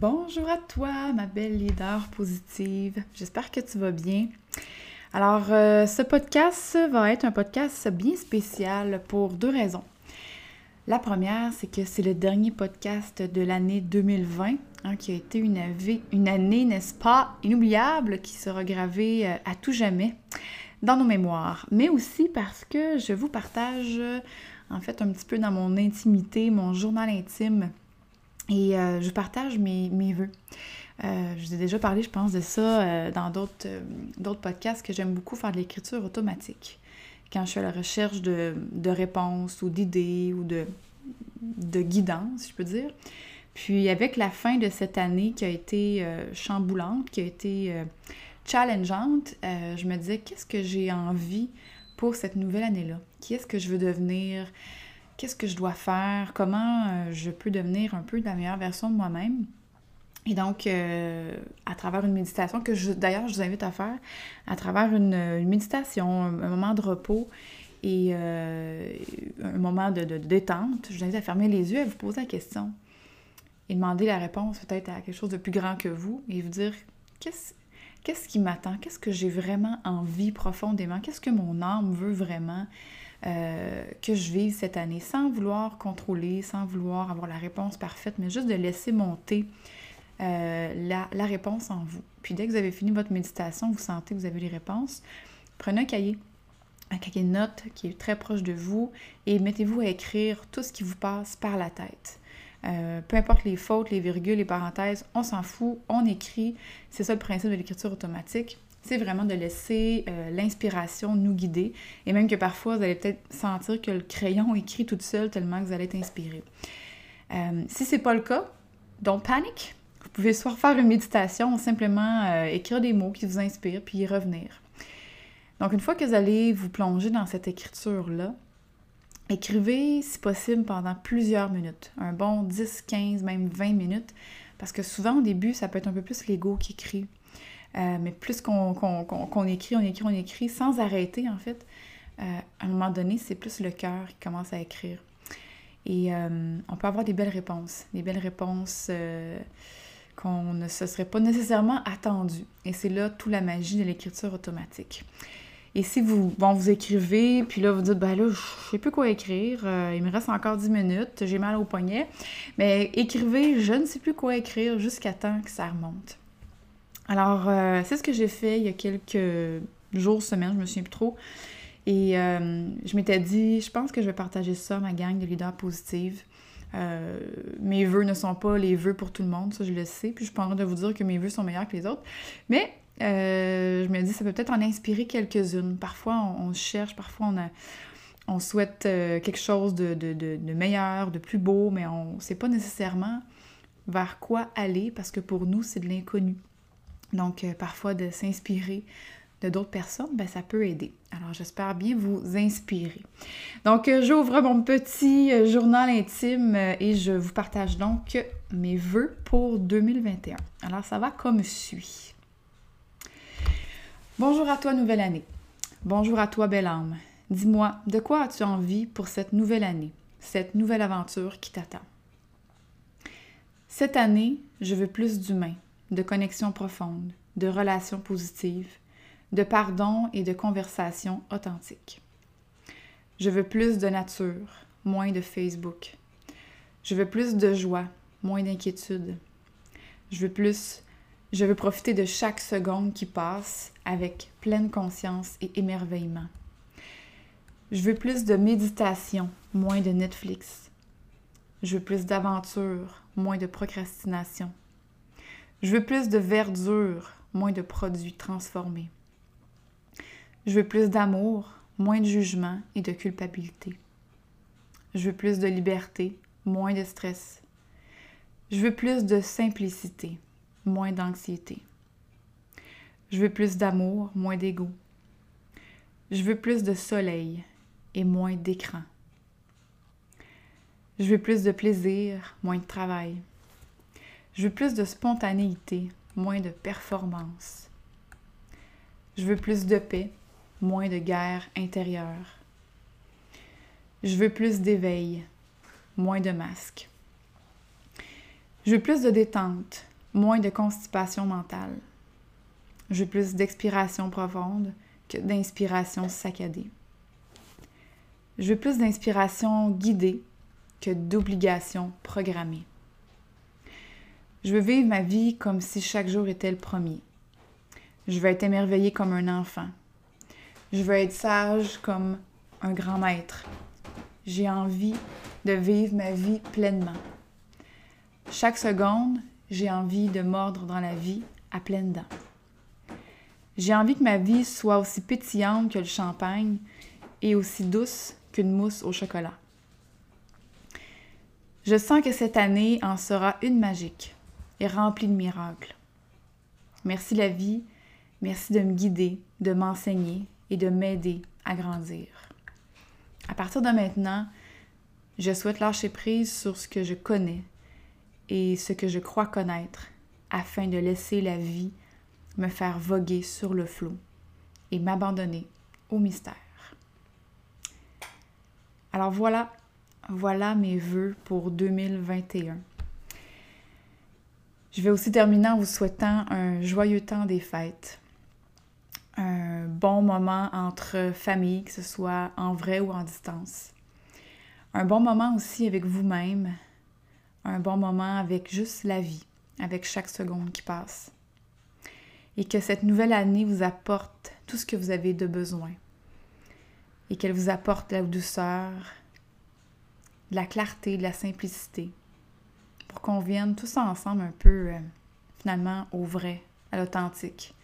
Bonjour à toi, ma belle leader positive. J'espère que tu vas bien. Alors, euh, ce podcast va être un podcast bien spécial pour deux raisons. La première, c'est que c'est le dernier podcast de l'année 2020, hein, qui a été une, année, n'est-ce pas, inoubliable, qui sera gravée euh, à tout jamais dans nos mémoires. Mais aussi parce que je vous partage, en fait, un petit peu dans mon intimité, mon journal intime, et euh, je partage mes, mes vœux. Euh, je vous ai déjà parlé, je pense, de ça dans d'autres, d'autres podcasts que j'aime beaucoup faire de l'écriture automatique quand je suis à la recherche de, réponses ou d'idées ou de, de guidance, je peux dire. Puis avec la fin de cette année qui a été euh, chamboulante, qui a été euh, challengeante, euh, je me disais qu'est-ce que j'ai envie pour cette nouvelle année-là? Qui est-ce que je veux devenir? Qu'est-ce que je dois faire? Comment je peux devenir un peu la meilleure version de moi-même? Et donc, euh, à travers une méditation que d'ailleurs je vous invite à faire, à travers une, méditation, un, moment de repos et euh, un moment de, détente, je vous invite à fermer les yeux, à vous poser la question et demander la réponse peut-être à quelque chose de plus grand que vous et vous dire qu'est-ce qu'est-ce qui m'attend, qu'est-ce que j'ai vraiment envie profondément, qu'est-ce que mon âme veut vraiment? Euh, que je vive cette année, sans vouloir contrôler, sans vouloir avoir la réponse parfaite, mais juste de laisser monter euh, la, réponse en vous. Puis dès que vous avez fini votre méditation, vous sentez que vous avez les réponses, prenez un cahier, un cahier de notes qui est très proche de vous et mettez-vous à écrire tout ce qui vous passe par la tête. Euh, peu importe les fautes, les virgules, les parenthèses, on s'en fout, on écrit. C'est ça le principe de l'écriture automatique. C'est vraiment de laisser euh, l'inspiration nous guider. Et même que parfois, vous allez peut-être sentir que le crayon écrit tout seul tellement que vous allez être inspiré. si c'est pas le cas, don't panic. Vous pouvez soit faire une méditation ou simplement euh, écrire des mots qui vous inspirent puis y revenir. Donc, une fois que vous allez vous plonger dans cette écriture-là, écrivez si possible pendant plusieurs minutes, un bon 10, 15, même 20 minutes, parce que souvent au début, ça peut être un peu plus l'ego qui écrit. Euh, mais plus qu'on écrit, on écrit, on écrit, sans arrêter en fait, euh, à un moment donné, c'est plus le cœur qui commence à écrire. Et on peut avoir des belles réponses, des belles réponses qu'on ne se serait pas nécessairement attendu. Et c'est là toute la magie de l'écriture automatique. Et si vous, bon, vous écrivez, puis là, vous dites, ben là, je sais plus quoi écrire, euh, il me reste encore 10 minutes, j'ai mal au poignet, mais écrivez, je ne sais plus quoi écrire jusqu'à temps que ça remonte. Alors, euh, c'est ce que j'ai fait il y a quelques jours, semaines, je me souviens plus trop. Et euh, je m'étais dit, je pense que je vais partager ça, ma gang de leaders positives. Euh, mes vœux ne sont pas les vœux pour tout le monde, ça je le sais, puis je pense de vous dire que mes vœux sont meilleurs que les autres. Mais je me dis, ça peut peut-être en inspirer quelques-unes. Parfois, on, cherche, parfois, on, on souhaite quelque chose de, de, de, meilleur, de plus beau, mais on ne sait pas nécessairement vers quoi aller parce que pour nous, c'est de l'inconnu. Donc, parfois, de s'inspirer de d'autres personnes, ben, ça peut aider. Alors, j'espère bien vous inspirer. Donc, euh, j'ouvre mon petit euh, journal intime euh, et je vous partage donc mes vœux pour 2021. Alors, ça va comme suit. Bonjour à toi, nouvelle année. Bonjour à toi, belle âme. Dis-moi, de quoi as-tu envie pour cette nouvelle année, cette nouvelle aventure qui t'attend? Cette année, je veux plus d'humains, de connexions profondes, de relations positives, de pardon et de conversation authentique. Je veux plus de nature, moins de Facebook. Je veux plus de joie, moins d'inquiétude. Je veux plus, je veux profiter de chaque seconde qui passe avec pleine conscience et émerveillement. Je veux plus de méditation, moins de Netflix. Je veux plus d'aventure, moins de procrastination. Je veux plus de verdure, moins de produits transformés. Je veux plus d'amour, moins de jugement et de culpabilité. Je veux plus de liberté, moins de stress. Je veux plus de simplicité, moins d'anxiété. Je veux plus d'amour, moins d'ego. Je veux plus de soleil et moins d'écran. Je veux plus de plaisir, moins de travail. Je veux plus de spontanéité, moins de performance. Je veux plus de paix, moins de guerre intérieure. Je veux plus d'éveil, moins de masques. Je veux plus de détente, moins de constipation mentale. Je veux plus d'expiration profonde que d'inspiration saccadée. Je veux plus d'inspiration guidée que d'obligation programmée. Je veux vivre ma vie comme si chaque jour était le premier. Je veux être émerveillée comme un enfant. Je veux être sage comme un grand maître. J'ai envie de vivre ma vie pleinement. Chaque seconde, j'ai envie de mordre dans la vie à pleines dents. J'ai envie que ma vie soit aussi pétillante que le champagne et aussi douce qu'une mousse au chocolat. Je sens que cette année en sera une magique et remplie de miracles. Merci la vie, merci de me guider, de m'enseigner et de m'aider à grandir. À partir de maintenant, je souhaite lâcher prise sur ce que je connais et ce que je crois connaître afin de laisser la vie me faire voguer sur le flot et m'abandonner au mystère. Alors voilà, voilà mes vœux pour 2021. Je vais aussi terminer en vous souhaitant un joyeux temps des fêtes, un bon moment entre familles, que ce soit en vrai ou en distance. Un bon moment aussi avec vous-même, un bon moment avec juste la vie, avec chaque seconde qui passe. Et que cette nouvelle année vous apporte tout ce que vous avez de besoin. Et qu'elle vous apporte la douceur, la clarté, de la simplicité, pour qu'on vienne tous ensemble un peu, euh, finalement, au vrai, à l'authentique,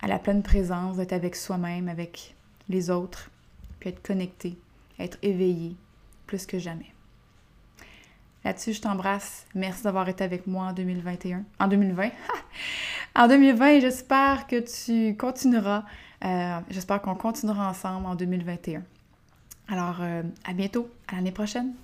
à la pleine présence, d'être avec soi-même, avec les autres, puis être connecté, être éveillé plus que jamais. Là-dessus, je t'embrasse. Merci d'avoir été avec moi en 2021. En 2020. en 2020, j'espère que tu continueras. Euh, j'espère qu'on continuera ensemble en 2021. Alors, euh, à bientôt, à l'année prochaine.